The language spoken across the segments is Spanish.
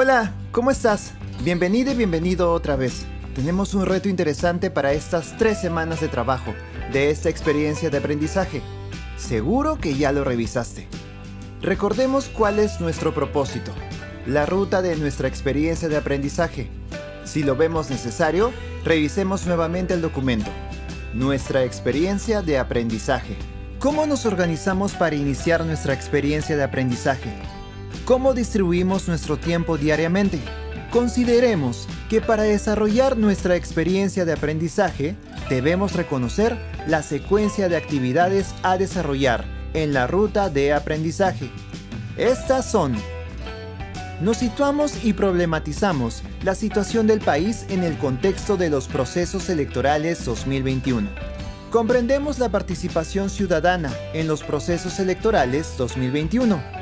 Hola, ¿cómo estás? Bienvenido y bienvenido otra vez. Tenemos un reto interesante para estas tres semanas de trabajo, de esta experiencia de aprendizaje. Seguro que ya lo revisaste. Recordemos cuál es nuestro propósito, la ruta de nuestra experiencia de aprendizaje. Si lo vemos necesario, revisemos nuevamente el documento. Nuestra experiencia de aprendizaje. ¿Cómo nos organizamos para iniciar nuestra experiencia de aprendizaje? ¿Cómo distribuimos nuestro tiempo diariamente? Consideremos que para desarrollar nuestra experiencia de aprendizaje, debemos reconocer la secuencia de actividades a desarrollar en la ruta de aprendizaje. Estas son nos situamos y problematizamos la situación del país en el contexto de los procesos electorales 2021. Comprendemos la participación ciudadana en los procesos electorales 2021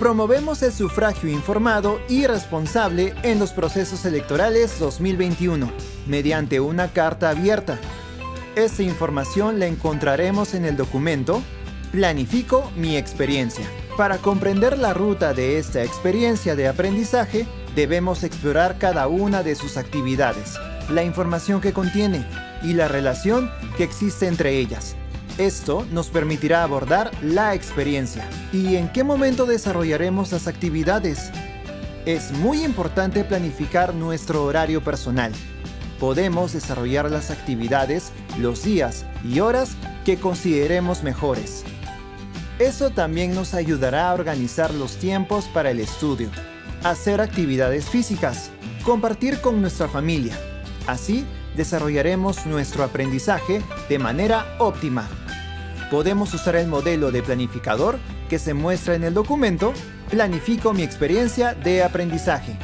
promovemos el sufragio informado y responsable en los procesos electorales 2021, mediante una carta abierta. Esta información la encontraremos en el documento Planifico mi experiencia. Para comprender la ruta de esta experiencia de aprendizaje, debemos explorar cada una de sus actividades, la información que contiene y la relación que existe entre ellas. Esto nos permitirá abordar la experiencia. ¿Y en qué momento desarrollaremos las actividades? Es muy importante planificar nuestro horario personal. Podemos desarrollar las actividades los días y horas que consideremos mejores. Eso también nos ayudará a organizar los tiempos para el estudio, hacer actividades físicas, compartir con nuestra familia. Así desarrollaremos nuestro aprendizaje de manera óptima podemos usar el modelo de planificador que se muestra en el documento Planifico mi experiencia de aprendizaje.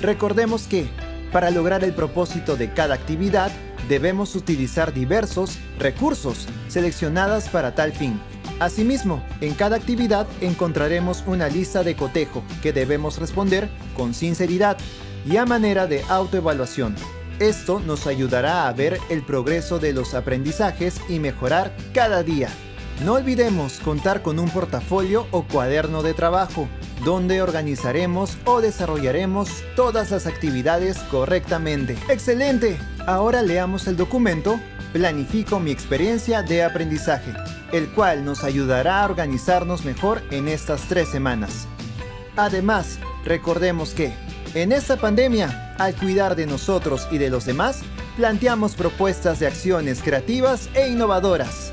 Recordemos que, para lograr el propósito de cada actividad, debemos utilizar diversos recursos seleccionadas para tal fin. Asimismo, en cada actividad encontraremos una lista de cotejo que debemos responder con sinceridad y a manera de autoevaluación. Esto nos ayudará a ver el progreso de los aprendizajes y mejorar cada día. No olvidemos contar con un portafolio o cuaderno de trabajo, donde organizaremos o desarrollaremos todas las actividades correctamente. ¡Excelente! Ahora leamos el documento Planifico mi experiencia de aprendizaje, el cual nos ayudará a organizarnos mejor en estas tres semanas. Además, recordemos que en esta pandemia, al cuidar de nosotros y de los demás, planteamos propuestas de acciones creativas e innovadoras.